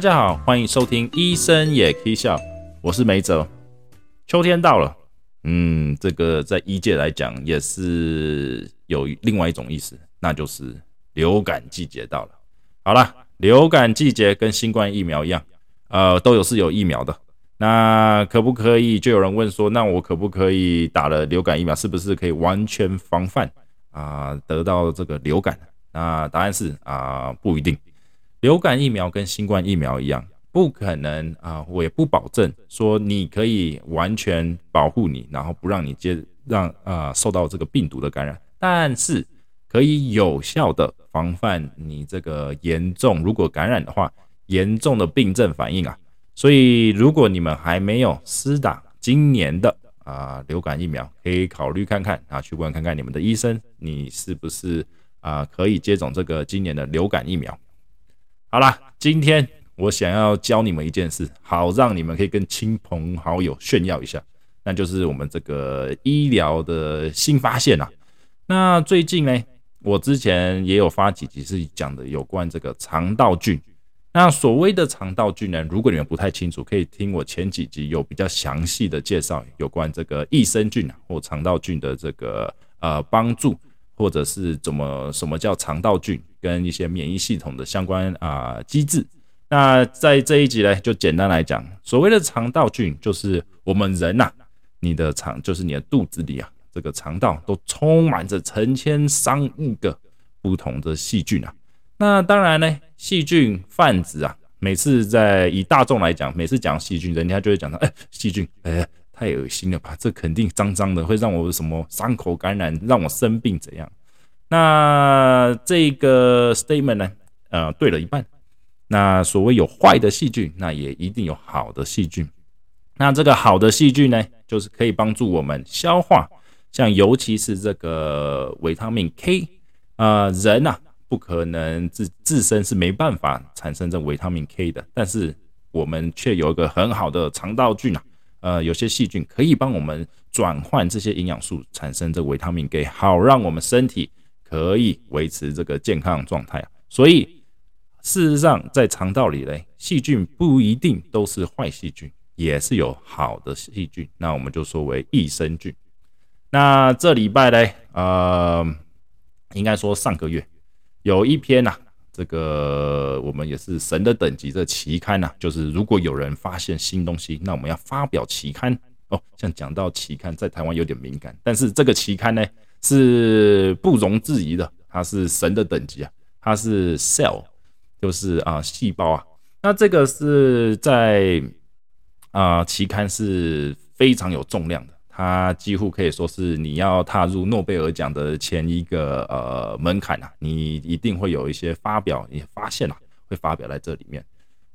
大家好，欢迎收听《医生也可以笑》，我是梅泽。秋天到了，嗯，这个在医界来讲也是有另外一种意思，那就是流感季节到了。好了，流感季节跟新冠疫苗一样，呃，都有是有疫苗的。那可不可以？就有人问说，那我可不可以打了流感疫苗，是不是可以完全防范啊得到这个流感？那答案是啊，不一定。流感疫苗跟新冠疫苗一样，不可能啊，我也不保证说你可以完全保护你，然后不让你接让啊受到这个病毒的感染，但是可以有效的防范你这个严重，如果感染的话，严重的病症反应啊。所以，如果你们还没有施打今年的啊流感疫苗，可以考虑看看啊，去问看看你们的医生，你是不是啊可以接种这个今年的流感疫苗。好啦，今天我想要教你们一件事，好让你们可以跟亲朋好友炫耀一下，那就是我们这个医疗的新发现啊。那最近呢，我之前也有发几集是讲的有关这个肠道菌。那所谓的肠道菌呢？如果你们不太清楚，可以听我前几集有比较详细的介绍有关这个益生菌啊或肠道菌的这个呃帮助，或者是怎么什么叫肠道菌跟一些免疫系统的相关啊机制。那在这一集呢，就简单来讲，所谓的肠道菌就是我们人呐，你的肠就是你的肚子里啊，这个肠道都充满着成千上亿个不同的细菌啊。那当然呢，细菌泛指啊，每次在以大众来讲，每次讲细菌，人家就会讲到，哎，细菌，哎，太恶心了吧？这肯定脏脏的，会让我什么伤口感染，让我生病怎样？那这个 statement 呢，呃，对了一半。那所谓有坏的细菌，那也一定有好的细菌。那这个好的细菌呢，就是可以帮助我们消化，像尤其是这个维他命 K，啊，人呐。不可能自自身是没办法产生这维他命 K 的，但是我们却有一个很好的肠道菌啊，呃，有些细菌可以帮我们转换这些营养素，产生这个维他命 K，好让我们身体可以维持这个健康状态。所以事实上，在肠道里嘞，细菌不一定都是坏细菌，也是有好的细菌，那我们就说为益生菌。那这礼拜嘞，呃，应该说上个月。有一篇呐，这个我们也是神的等级的期刊呐，就是如果有人发现新东西，那我们要发表期刊哦。像讲到期刊，在台湾有点敏感，但是这个期刊呢是不容置疑的，它是神的等级啊，它是 cell，就是啊细胞啊。那这个是在啊期刊是非常有重量的。它几乎可以说是你要踏入诺贝尔奖的前一个呃门槛啊，你一定会有一些发表，你发现啊，会发表在这里面。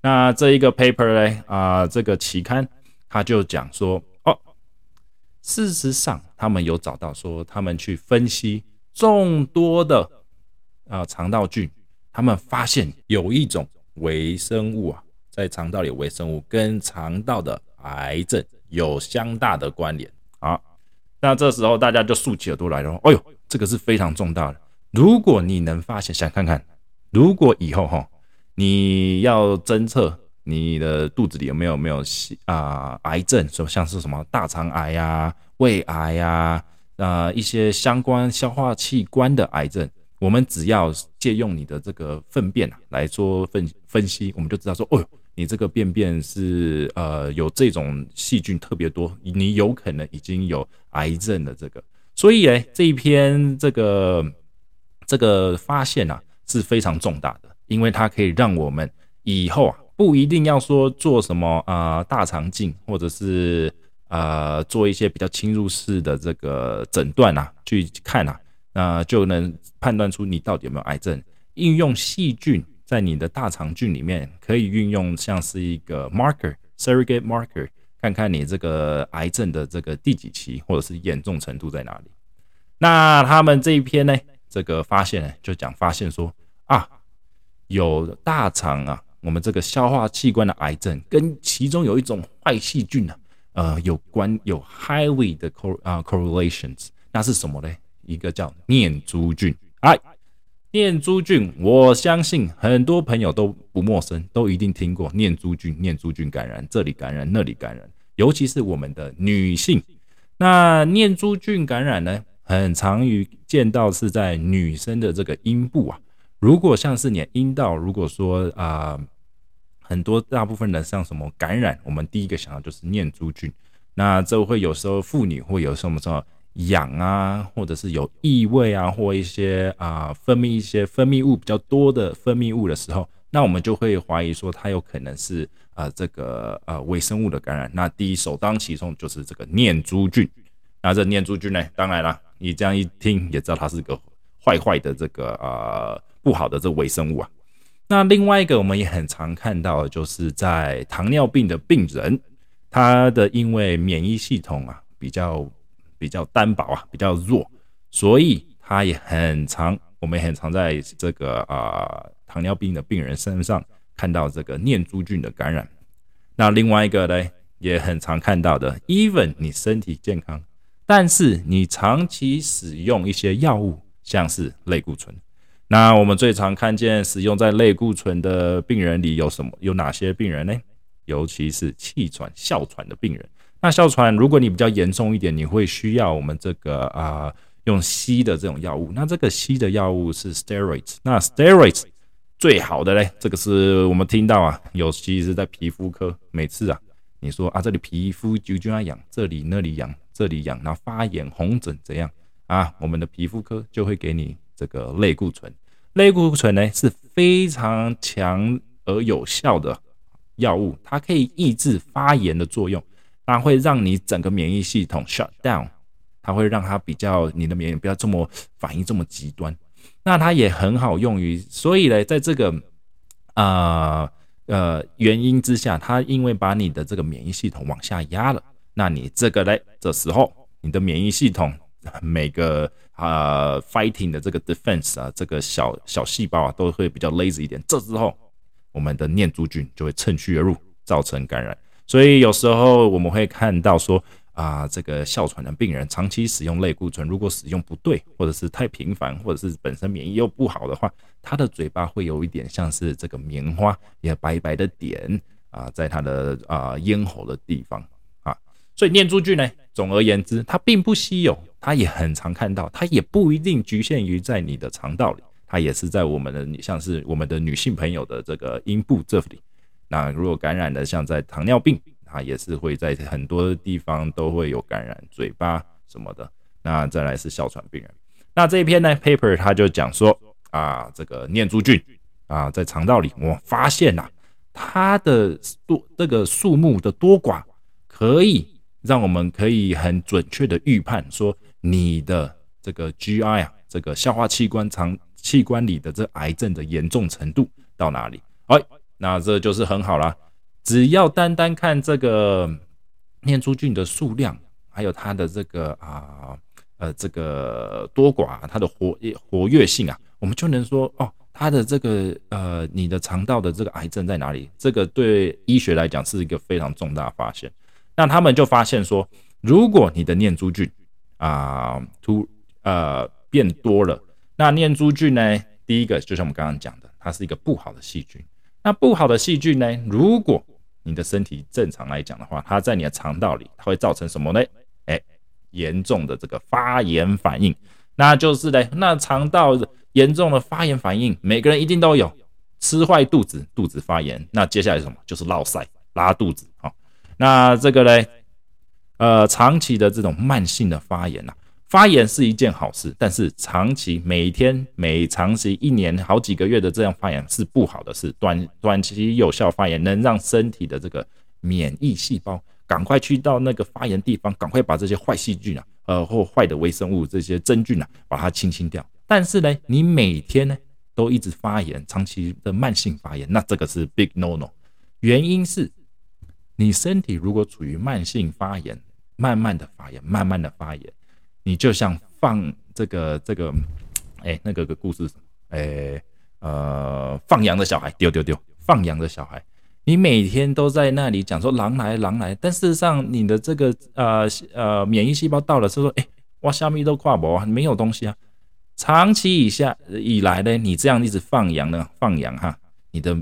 那这一个 paper 呢，啊，这个期刊他就讲说，哦，事实上他们有找到说，他们去分析众多的啊肠道菌，他们发现有一种微生物啊，在肠道里微生物跟肠道的癌症有相大的关联。那这时候大家就竖起耳朵来了。哎呦，这个是非常重大的。如果你能发现，想看看，如果以后哈，你要侦测你的肚子里有没有没有啊癌症，说像是什么大肠癌呀、胃癌呀啊一些相关消化器官的癌症，我们只要借用你的这个粪便来做分分析，我们就知道说，哦呦。你这个便便是呃有这种细菌特别多，你有可能已经有癌症的这个，所以呢这一篇这个这个发现啊是非常重大的，因为它可以让我们以后啊不一定要说做什么啊大肠镜，或者是呃做一些比较侵入式的这个诊断啊去看啊，那就能判断出你到底有没有癌症，应用细菌。在你的大肠菌里面，可以运用像是一个 marker surrogate marker，看看你这个癌症的这个第几期，或者是严重程度在哪里。那他们这一篇呢，这个发现呢，就讲发现说啊，有大肠啊，我们这个消化器官的癌症，跟其中有一种坏细菌呢，呃，有关有 highly 的 cor 啊 correlations。那是什么呢？一个叫念珠菌，哎。念珠菌，我相信很多朋友都不陌生，都一定听过念珠菌。念珠菌感染，这里感染，那里感染，尤其是我们的女性。那念珠菌感染呢，很常于见到是在女生的这个阴部啊。如果像是你阴道，如果说啊，很多大部分的像什么感染，我们第一个想到就是念珠菌。那这会有时候妇女会有什么什么？痒啊，或者是有异味啊，或一些啊分泌一些分泌物比较多的分泌物的时候，那我们就会怀疑说它有可能是啊这个呃微生物的感染。那第一首当其冲就是这个念珠菌。那这念珠菌呢，当然了，你这样一听也知道它是个坏坏的这个呃不好的这微生物啊。那另外一个我们也很常看到就是在糖尿病的病人，他的因为免疫系统啊比较。比较单薄啊，比较弱，所以它也很常，我们也很常在这个啊糖尿病的病人身上看到这个念珠菌的感染。那另外一个呢，也很常看到的，even 你身体健康，但是你长期使用一些药物，像是类固醇。那我们最常看见使用在类固醇的病人里有什么？有哪些病人呢？尤其是气喘、哮喘的病人。那哮喘，如果你比较严重一点，你会需要我们这个啊用吸的这种药物。那这个吸的药物是 steroids。那 steroids 最好的嘞，这个是我们听到啊，尤其是在皮肤科，每次啊你说啊这里皮肤就就要痒，这里那里痒，这里痒，然后发炎红疹怎样啊？我们的皮肤科就会给你这个类固醇。类固醇呢是非常强而有效的药物，它可以抑制发炎的作用。它会让你整个免疫系统 shut down，它会让它比较你的免疫不要这么反应这么极端。那它也很好用于，所以呢，在这个啊呃原因之下，它因为把你的这个免疫系统往下压了，那你这个嘞这时候你的免疫系统每个啊 fighting 的这个 defense 啊这个小小细胞啊都会比较 lazy 一点，这时候我们的念珠菌就会趁虚而入，造成感染。所以有时候我们会看到说啊，这个哮喘的病人长期使用类固醇，如果使用不对，或者是太频繁，或者是本身免疫又不好的话，他的嘴巴会有一点像是这个棉花，也白白的点啊，在他的啊咽喉的地方啊。所以念珠菌呢，总而言之，它并不稀有，它也很常看到，它也不一定局限于在你的肠道里，它也是在我们的像是我们的女性朋友的这个阴部这里。那如果感染的像在糖尿病，它也是会在很多地方都会有感染，嘴巴什么的。那再来是哮喘病人。那这一篇呢，paper 他就讲说啊，这个念珠菌啊，在肠道里，我发现呐，它的多这个数目的多寡，可以让我们可以很准确的预判说你的这个 GI 啊，这个消化器官肠器官里的这癌症的严重程度到哪里？哎。那这就是很好啦，只要单单看这个念珠菌的数量，还有它的这个啊呃这个多寡，它的活活跃性啊，我们就能说哦，它的这个呃你的肠道的这个癌症在哪里？这个对医学来讲是一个非常重大发现。那他们就发现说，如果你的念珠菌啊突呃变多了，那念珠菌呢，第一个就像我们刚刚讲的，它是一个不好的细菌。那不好的细菌呢？如果你的身体正常来讲的话，它在你的肠道里，它会造成什么呢？哎，严重的这个发炎反应，那就是呢，那肠道严重的发炎反应，每个人一定都有，吃坏肚子，肚子发炎，那接下来什么？就是落塞拉肚子啊。那这个呢，呃，长期的这种慢性的发炎呐。发炎是一件好事，但是长期每天每长期一年好几个月的这样发炎是不好的事。短短期有效发炎能让身体的这个免疫细胞赶快去到那个发炎地方，赶快把这些坏细菌啊，呃或坏的微生物这些真菌啊，把它清清掉。但是呢，你每天呢都一直发炎，长期的慢性发炎，那这个是 big no no。原因是你身体如果处于慢性发炎，慢慢的发炎，慢慢的发炎。你就像放这个这个，哎，那个个故事，哎，呃，放羊的小孩，丢丢丢，放羊的小孩，你每天都在那里讲说狼来狼来，但事实上你的这个呃呃免疫细胞到了，是说，哎，哇，虾米都挂不，没有东西啊，长期以下以来呢，你这样一直放羊呢，放羊哈，你的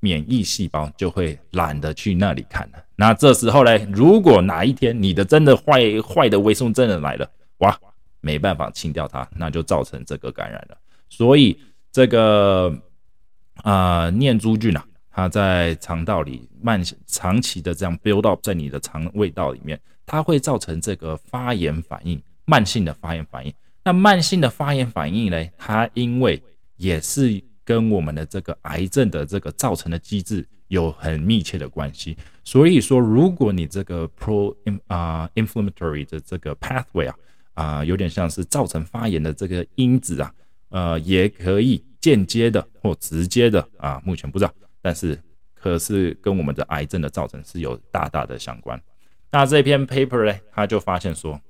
免疫细胞就会懒得去那里看了。那这时候呢，如果哪一天你的真的坏坏的微生物真的来了，哇，没办法清掉它，那就造成这个感染了。所以这个啊念珠菌啊，它在肠道里慢长期的这样 build up 在你的肠胃道里面，它会造成这个发炎反应，慢性的发炎反应。那慢性的发炎反应呢？它因为也是跟我们的这个癌症的这个造成的机制有很密切的关系。所以说，如果你这个 pro 啊 inflammatory 的这个 pathway 啊啊，有点像是造成发炎的这个因子啊，呃，也可以间接的或直接的啊，目前不知道，但是可是跟我们的癌症的造成是有大大的相关。那这篇 paper 呢，他就发现说。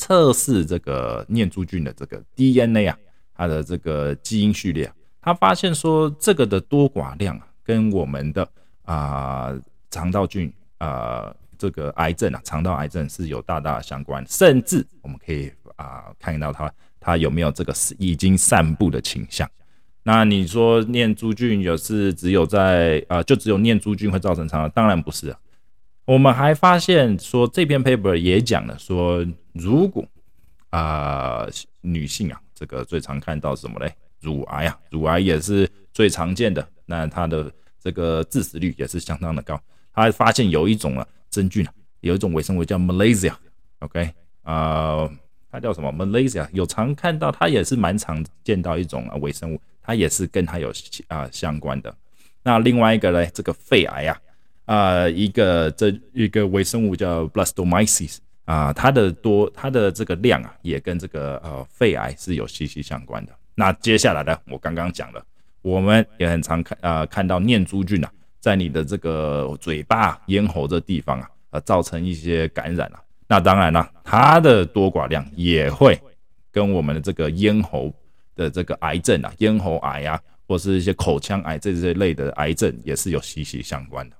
测试这个念珠菌的这个 DNA 啊，它的这个基因序列，他发现说这个的多寡量啊，跟我们的啊肠道菌啊这个癌症啊肠道癌症是有大大的相关，甚至我们可以啊看到它它有没有这个已经散布的倾向。那你说念珠菌有是只有在啊就只有念珠菌会造成肠当然不是啊。我们还发现说，这篇 paper 也讲了说，如果啊女性啊，这个最常看到什么嘞？乳癌啊，乳癌也是最常见的，那它的这个致死率也是相当的高。他发现有一种啊真菌啊，有一种微生物叫 Malaysia，OK 啊，它叫什么 Malaysia？有常看到，它也是蛮常见到一种啊微生物，它也是跟它有啊相关的。那另外一个嘞，这个肺癌啊。啊，一个这一个微生物叫 Blastomyces 啊，它的多它的这个量啊，也跟这个呃肺癌是有息息相关的。那接下来呢，我刚刚讲了，我们也很常看啊看到念珠菌啊，在你的这个嘴巴、咽喉这地方啊，呃造成一些感染啊。那当然了，它的多寡量也会跟我们的这个咽喉的这个癌症啊，咽喉癌啊，或是一些口腔癌这这类的癌症也是有息息相关的。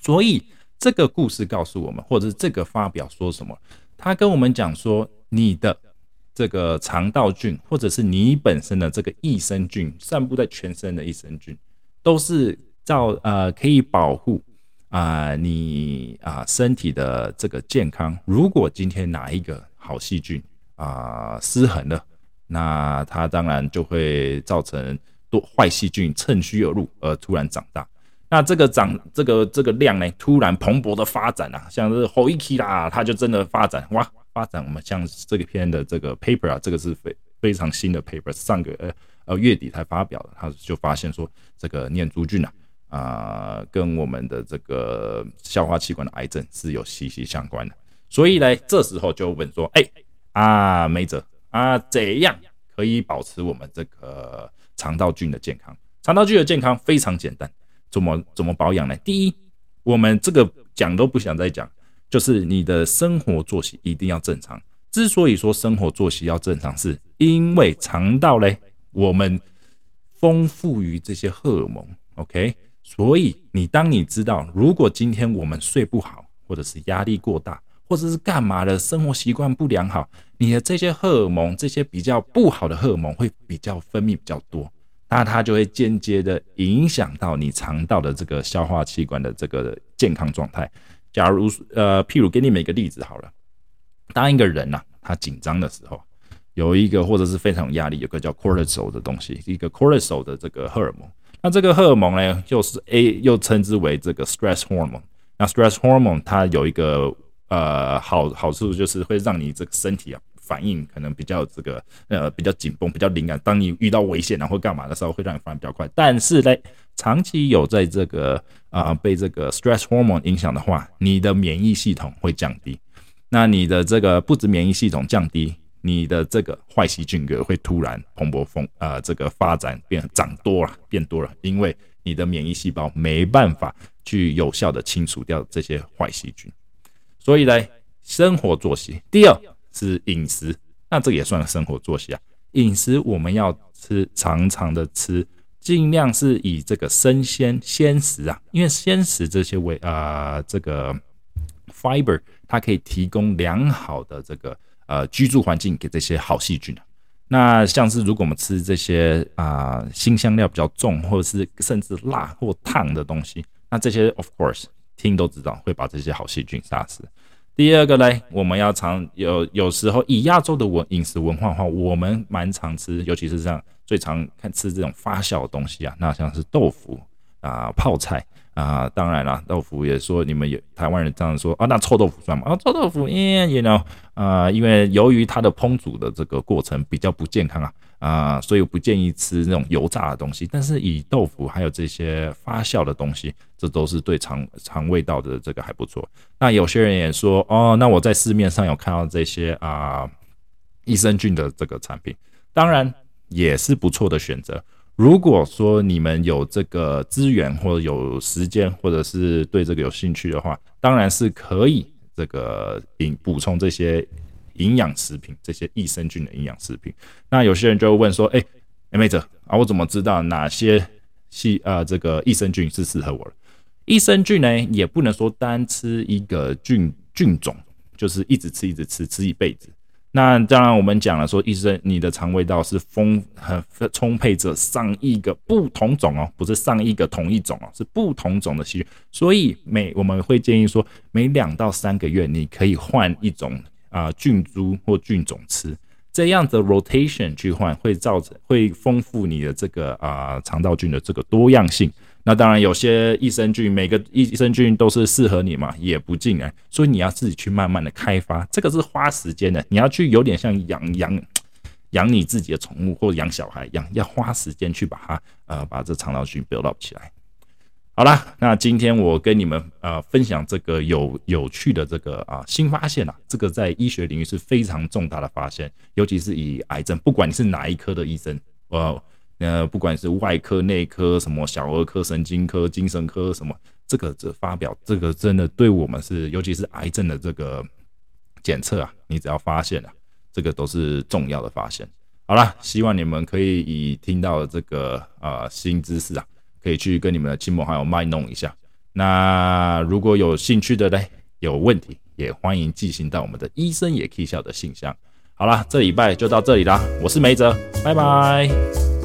所以这个故事告诉我们，或者是这个发表说什么？他跟我们讲说，你的这个肠道菌，或者是你本身的这个益生菌，散布在全身的益生菌，都是造呃可以保护啊你啊身体的这个健康。如果今天哪一个好细菌啊失衡了，那它当然就会造成多坏细菌趁虚而入，而突然长大。那这个长这个这个量呢，突然蓬勃的发展啊，像是 h o i k 啦，它就真的发展哇，发展我们像这个篇的这个 paper 啊，这个是非非常新的 paper，上个呃呃月底才发表的，他就发现说这个念珠菌啊啊，跟我们的这个消化器官的癌症是有息息相关的，所以呢，这时候就问说，哎啊，梅泽啊，怎样可以保持我们这个肠道菌的健康？肠道菌的健康非常简单。怎么怎么保养呢？第一，我们这个讲都不想再讲，就是你的生活作息一定要正常。之所以说生活作息要正常，是因为肠道嘞，我们丰富于这些荷尔蒙，OK？所以你当你知道，如果今天我们睡不好，或者是压力过大，或者是干嘛的生活习惯不良好，你的这些荷尔蒙，这些比较不好的荷尔蒙会比较分泌比较多。那它就会间接的影响到你肠道的这个消化器官的这个健康状态。假如呃，譬如给你们一个例子好了，当一个人呐，他紧张的时候，有一个或者是非常有压力，有个叫 cortisol 的东西，一个 cortisol 的这个荷尔蒙。那这个荷尔蒙呢，又是 A，又称之为这个 stress hormone。那 stress hormone 它有一个呃好好处，就是会让你这个身体啊。反应可能比较这个呃比较紧绷，比较灵感。当你遇到危险然后干嘛的时候，会让你反应比较快。但是呢，长期有在这个啊被这个 stress hormone 影响的话，你的免疫系统会降低。那你的这个不止免疫系统降低，你的这个坏细菌格会突然蓬勃风啊这个发展变长多了，变多了，因为你的免疫细胞没办法去有效的清除掉这些坏细菌。所以呢，生活作息第二。是饮食，那这也算生活作息啊。饮食我们要吃，常常的吃，尽量是以这个生鲜鲜食啊，因为鲜食这些为啊这个 fiber，它可以提供良好的这个呃居住环境给这些好细菌。那像是如果我们吃这些啊辛香料比较重，或者是甚至辣或烫的东西，那这些 of course 听都知道会把这些好细菌杀死。第二个嘞，我们要常有有时候以亚洲的文饮食文化的话，我们蛮常吃，尤其是像最常看吃这种发酵的东西啊，那像是豆腐啊、泡菜。啊，当然了，豆腐也说你们有台湾人这样说啊，那臭豆腐算吗？啊，臭豆腐，耶，you know，啊，因为由于它的烹煮的这个过程比较不健康啊，啊，所以不建议吃那种油炸的东西。但是以豆腐还有这些发酵的东西，这都是对肠肠胃道的这个还不错。那有些人也说，哦，那我在市面上有看到这些啊益生菌的这个产品，当然也是不错的选择。如果说你们有这个资源或者有时间，或者是对这个有兴趣的话，当然是可以这个营补充这些营养食品，这些益生菌的营养食品。那有些人就会问说：“哎，妹子啊，我怎么知道哪些系啊这个益生菌是适合我的？益生菌呢，也不能说单吃一个菌菌种，就是一直吃一直吃吃一辈子。”那当然，我们讲了说，医生，你的肠胃道是丰很充沛着上亿个不同种哦，不是上亿个同一种哦，是不同种的细菌。所以每我们会建议说，每两到三个月你可以换一种啊菌株或菌种吃，这样的 rotation 去换会造成会丰富你的这个啊肠道菌的这个多样性。那当然，有些益生菌，每个益生菌都是适合你嘛，也不尽然，所以你要自己去慢慢的开发，这个是花时间的。你要去有点像养养养你自己的宠物或者养小孩一样，要花时间去把它呃把这肠道菌 build up 起来。好啦，那今天我跟你们呃分享这个有有趣的这个啊新发现啊，这个在医学领域是非常重大的发现，尤其是以癌症，不管你是哪一科的医生，呃。呃，不管是外科、内科，什么小儿科、神经科、精神科，什么这个这发表，这个真的对我们是，尤其是癌症的这个检测啊，你只要发现了，这个都是重要的发现。好了，希望你们可以以听到这个啊新知识啊，可以去跟你们的亲朋好友卖弄一下。那如果有兴趣的呢，有问题也欢迎寄信到我们的医生也可以笑的信箱。好了，这礼拜就到这里啦，我是梅泽，拜拜。